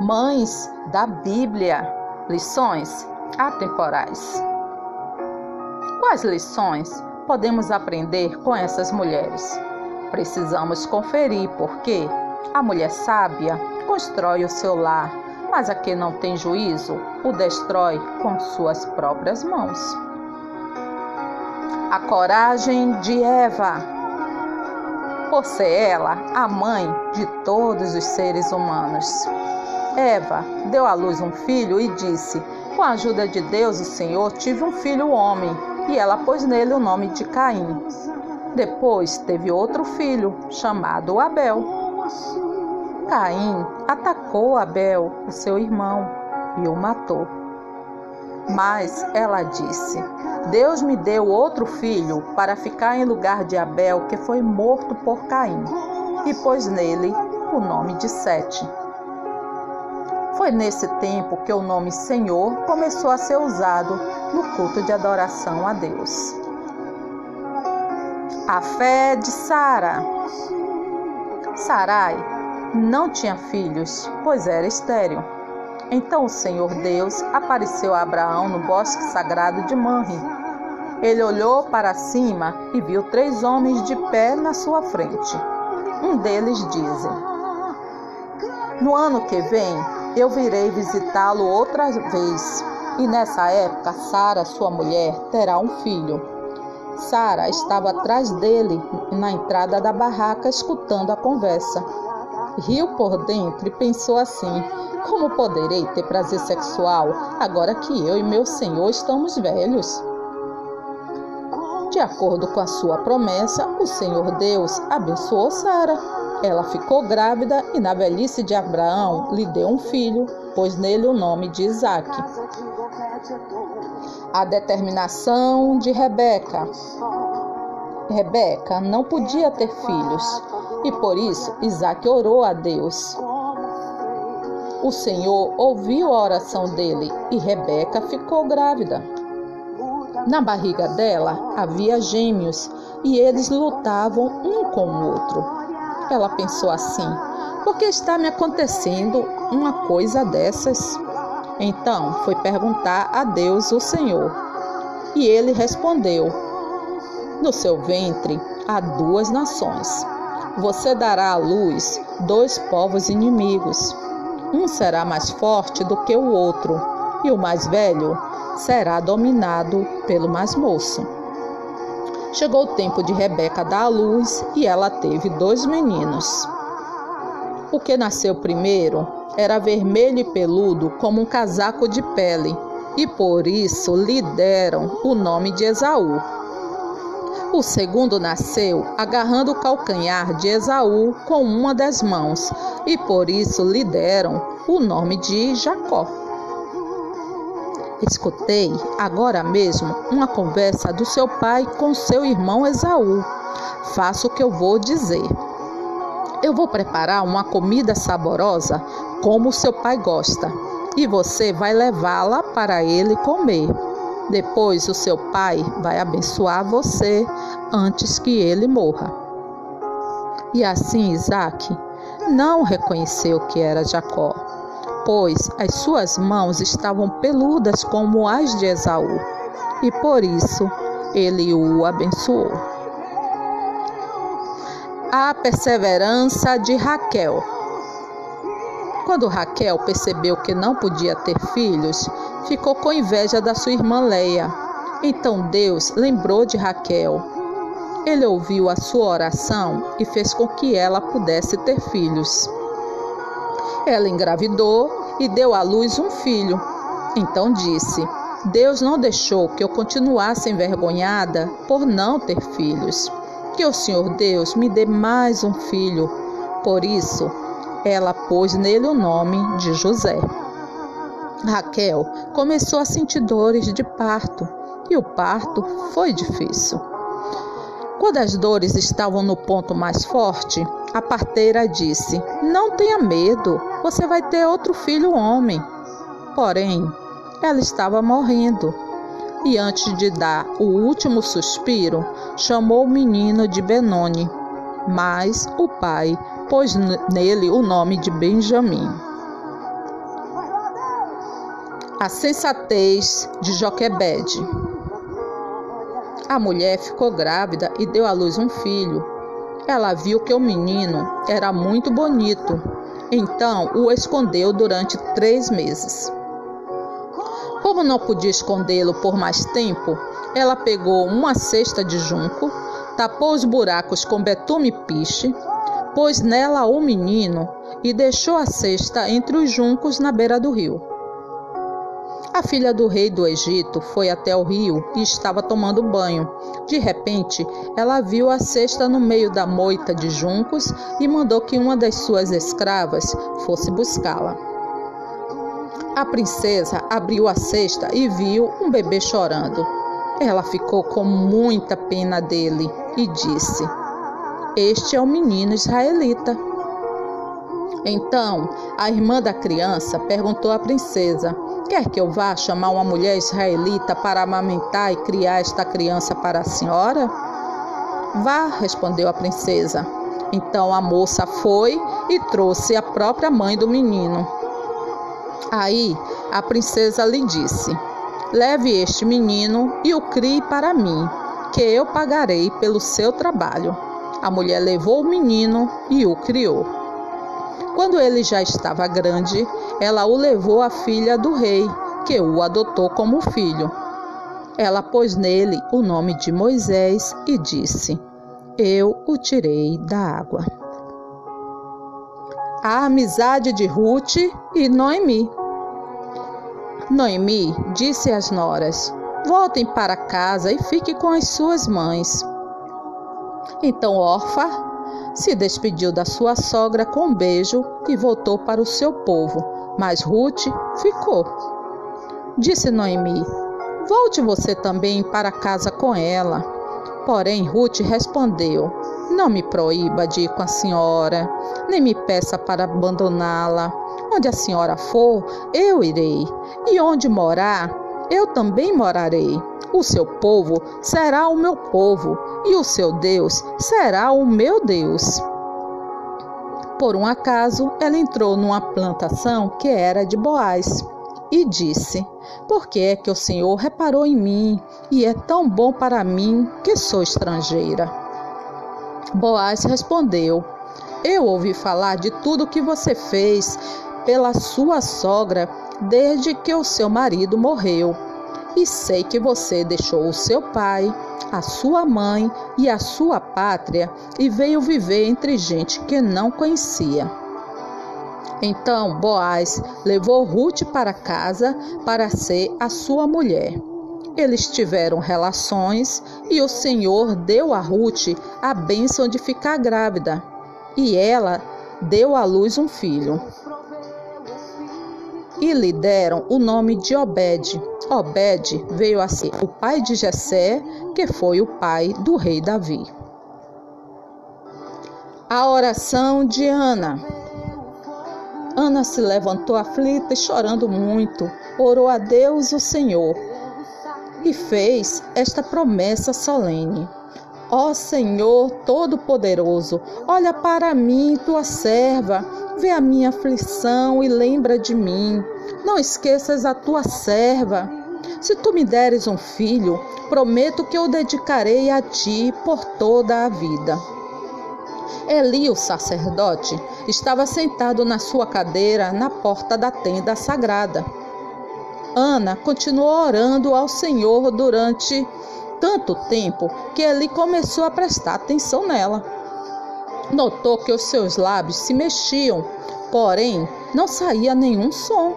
Mães da Bíblia, lições atemporais. Quais lições podemos aprender com essas mulheres? Precisamos conferir porque a mulher sábia constrói o seu lar, mas a que não tem juízo o destrói com suas próprias mãos. A coragem de Eva. Por ser ela a mãe de todos os seres humanos. Eva deu à luz um filho e disse: Com a ajuda de Deus, o Senhor, tive um filho homem, e ela pôs nele o nome de Caim. Depois teve outro filho, chamado Abel. Caim atacou Abel, o seu irmão, e o matou. Mas ela disse: Deus me deu outro filho para ficar em lugar de Abel, que foi morto por Caim, e pôs nele o nome de Sete. Foi nesse tempo que o nome Senhor começou a ser usado no culto de adoração a Deus. A fé de Sara. Sarai não tinha filhos, pois era estéril. Então o Senhor Deus apareceu a Abraão no bosque sagrado de Manre. Ele olhou para cima e viu três homens de pé na sua frente. Um deles disse: No ano que vem eu virei visitá-lo outra vez. E nessa época, Sara, sua mulher, terá um filho. Sara estava atrás dele, na entrada da barraca, escutando a conversa. Riu por dentro e pensou assim: Como poderei ter prazer sexual agora que eu e meu senhor estamos velhos? De acordo com a sua promessa, o Senhor Deus abençoou Sara. Ela ficou grávida e, na velhice de Abraão, lhe deu um filho, pôs nele o nome de Isaque. A determinação de Rebeca. Rebeca não podia ter filhos e por isso Isaque orou a Deus. O Senhor ouviu a oração dele e Rebeca ficou grávida. Na barriga dela havia gêmeos e eles lutavam um com o outro. Ela pensou assim: por que está me acontecendo uma coisa dessas? Então foi perguntar a Deus, o Senhor. E ele respondeu: No seu ventre há duas nações. Você dará à luz dois povos inimigos. Um será mais forte do que o outro, e o mais velho será dominado pelo mais moço. Chegou o tempo de Rebeca dar à luz e ela teve dois meninos. O que nasceu primeiro era vermelho e peludo como um casaco de pele, e por isso lhe deram o nome de Esaú. O segundo nasceu agarrando o calcanhar de Esaú com uma das mãos, e por isso lhe deram o nome de Jacó. Escutei agora mesmo uma conversa do seu pai com seu irmão Esaú. Faça o que eu vou dizer. Eu vou preparar uma comida saborosa como seu pai gosta, e você vai levá-la para ele comer. Depois o seu pai vai abençoar você antes que ele morra. E assim Isaac não reconheceu que era Jacó pois as suas mãos estavam peludas como as de Esaú, e por isso ele o abençoou. A perseverança de Raquel. Quando Raquel percebeu que não podia ter filhos, ficou com inveja da sua irmã Leia. Então Deus lembrou de Raquel. Ele ouviu a sua oração e fez com que ela pudesse ter filhos. Ela engravidou e deu à luz um filho. Então disse: Deus não deixou que eu continuasse envergonhada por não ter filhos. Que o Senhor Deus me dê mais um filho. Por isso, ela pôs nele o nome de José. Raquel começou a sentir dores de parto e o parto foi difícil. Quando as dores estavam no ponto mais forte, a parteira disse: Não tenha medo, você vai ter outro filho homem. Porém, ela estava morrendo. E antes de dar o último suspiro, chamou o menino de Benoni. Mas o pai pôs nele o nome de Benjamim. A sensatez de Joquebede. A mulher ficou grávida e deu à luz um filho. Ela viu que o menino era muito bonito, então o escondeu durante três meses. Como não podia escondê-lo por mais tempo, ela pegou uma cesta de junco, tapou os buracos com betume piche, pôs nela o menino e deixou a cesta entre os juncos na beira do rio. A filha do rei do Egito foi até o rio e estava tomando banho. De repente, ela viu a cesta no meio da moita de juncos e mandou que uma das suas escravas fosse buscá-la. A princesa abriu a cesta e viu um bebê chorando. Ela ficou com muita pena dele e disse: Este é o menino israelita. Então a irmã da criança perguntou à princesa: Quer que eu vá chamar uma mulher israelita para amamentar e criar esta criança para a senhora? Vá, respondeu a princesa. Então a moça foi e trouxe a própria mãe do menino. Aí a princesa lhe disse: Leve este menino e o crie para mim, que eu pagarei pelo seu trabalho. A mulher levou o menino e o criou. Quando ele já estava grande, ela o levou à filha do rei, que o adotou como filho. Ela pôs nele o nome de Moisés e disse: Eu o tirei da água. A amizade de Ruth e Noemi. Noemi disse às noras: Voltem para casa e fiquem com as suas mães. Então Orfa se despediu da sua sogra com um beijo e voltou para o seu povo, mas Ruth ficou. Disse Noemi: Volte você também para casa com ela. Porém, Ruth respondeu: Não me proíba de ir com a senhora, nem me peça para abandoná-la. Onde a senhora for, eu irei, e onde morar, eu também morarei. O seu povo será o meu povo, e o seu Deus será o meu Deus. Por um acaso, ela entrou numa plantação que era de Boaz e disse: Por que é que o Senhor reparou em mim e é tão bom para mim que sou estrangeira? Boaz respondeu: Eu ouvi falar de tudo que você fez pela sua sogra desde que o seu marido morreu. E sei que você deixou o seu pai, a sua mãe e a sua pátria e veio viver entre gente que não conhecia. Então Boaz levou Ruth para casa para ser a sua mulher. Eles tiveram relações e o Senhor deu a Ruth a bênção de ficar grávida. E ela deu à luz um filho e lhe deram o nome de Obed. Obed veio a ser o pai de Jessé, que foi o pai do rei Davi. A oração de Ana. Ana se levantou aflita e chorando muito, orou a Deus o Senhor e fez esta promessa solene: Ó Senhor Todo-Poderoso, olha para mim, tua serva, vê a minha aflição e lembra de mim. Não esqueças a tua serva. Se tu me deres um filho, prometo que eu dedicarei a ti por toda a vida. Eli, o sacerdote, estava sentado na sua cadeira na porta da tenda sagrada. Ana continuou orando ao Senhor durante tanto tempo que ele começou a prestar atenção nela. Notou que os seus lábios se mexiam, porém não saía nenhum som.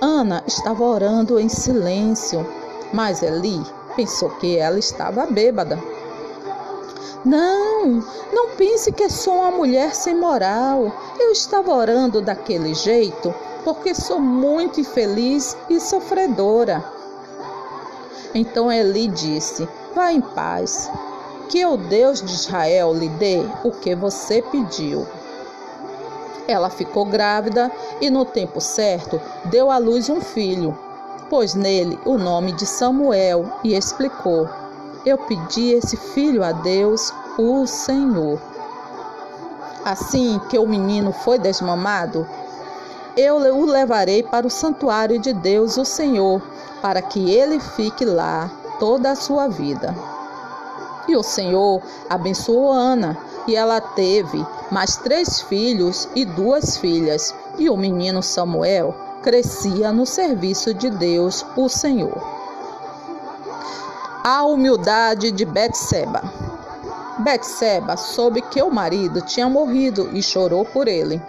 Ana estava orando em silêncio, mas Eli pensou que ela estava bêbada. Não, não pense que sou uma mulher sem moral. Eu estava orando daquele jeito porque sou muito infeliz e sofredora. Então Eli disse: Vá em paz, que o Deus de Israel lhe dê o que você pediu. Ela ficou grávida e, no tempo certo, deu à luz um filho. Pôs nele o nome de Samuel e explicou: Eu pedi esse filho a Deus, o Senhor. Assim que o menino foi desmamado, eu o levarei para o santuário de Deus, o Senhor, para que ele fique lá toda a sua vida. E o Senhor abençoou Ana, e ela teve mais três filhos e duas filhas. E o menino Samuel crescia no serviço de Deus, o Senhor. A humildade de Betseba. Betseba soube que o marido tinha morrido e chorou por ele.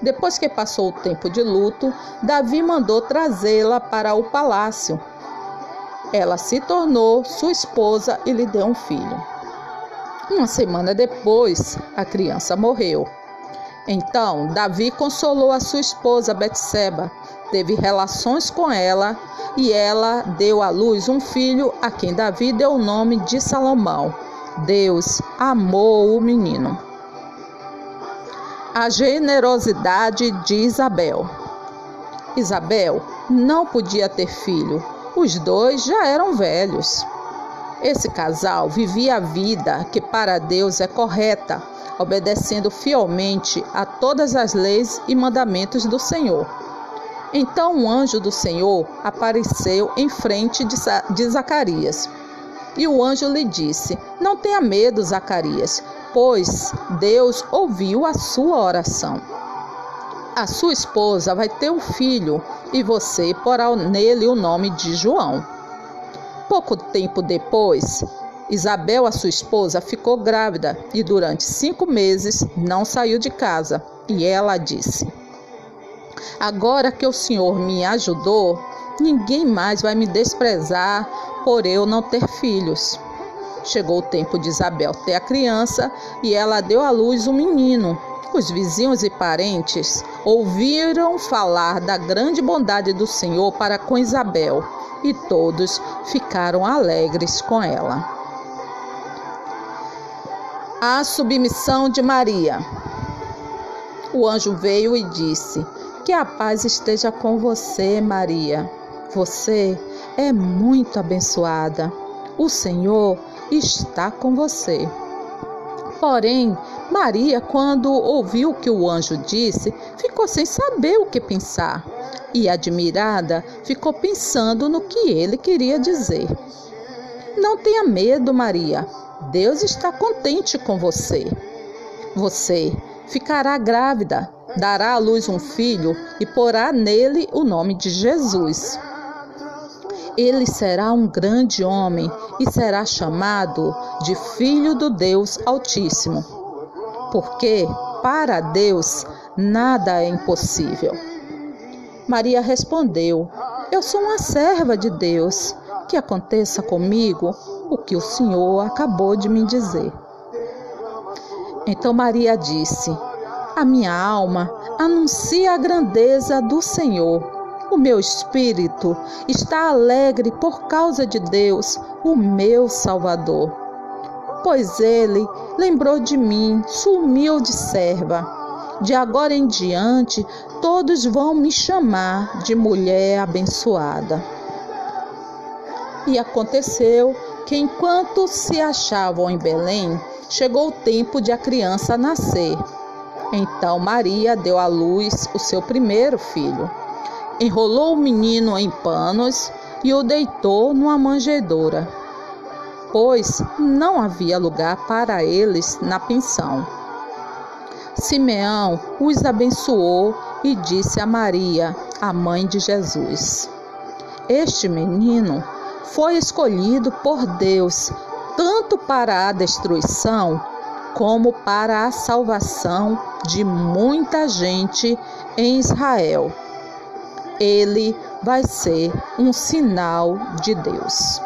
Depois que passou o tempo de luto, Davi mandou trazê-la para o palácio. Ela se tornou sua esposa e lhe deu um filho. Uma semana depois, a criança morreu. Então, Davi consolou a sua esposa Betseba, teve relações com ela e ela deu à luz um filho a quem Davi deu o nome de Salomão. Deus amou o menino. A generosidade de Isabel. Isabel não podia ter filho, os dois já eram velhos. Esse casal vivia a vida que para Deus é correta, obedecendo fielmente a todas as leis e mandamentos do Senhor. Então um anjo do Senhor apareceu em frente de Zacarias. E o anjo lhe disse: Não tenha medo, Zacarias, pois Deus ouviu a sua oração. A sua esposa vai ter um filho e você porá nele o nome de João. Pouco tempo depois, Isabel, a sua esposa, ficou grávida e durante cinco meses não saiu de casa. E ela disse: Agora que o Senhor me ajudou, ninguém mais vai me desprezar por eu não ter filhos. Chegou o tempo de Isabel ter a criança e ela deu à luz um menino. Os vizinhos e parentes ouviram falar da grande bondade do Senhor para com Isabel e todos ficaram alegres com ela. A submissão de Maria. O anjo veio e disse: Que a paz esteja com você, Maria. Você é muito abençoada. O Senhor está com você. Porém, Maria, quando ouviu o que o anjo disse, ficou sem saber o que pensar e, admirada, ficou pensando no que ele queria dizer. Não tenha medo, Maria. Deus está contente com você. Você ficará grávida, dará à luz um filho e porá nele o nome de Jesus. Ele será um grande homem e será chamado de Filho do Deus Altíssimo. Porque para Deus nada é impossível. Maria respondeu: Eu sou uma serva de Deus. Que aconteça comigo o que o Senhor acabou de me dizer. Então Maria disse: A minha alma anuncia a grandeza do Senhor. O meu espírito está alegre por causa de Deus, o meu Salvador. Pois ele lembrou de mim, sua humilde serva. De agora em diante, todos vão me chamar de mulher abençoada. E aconteceu que, enquanto se achavam em Belém, chegou o tempo de a criança nascer. Então Maria deu à luz o seu primeiro filho. Enrolou o menino em panos e o deitou numa manjedoura, pois não havia lugar para eles na pensão. Simeão os abençoou e disse a Maria, a mãe de Jesus: Este menino foi escolhido por Deus tanto para a destruição como para a salvação de muita gente em Israel. Ele vai ser um sinal de Deus.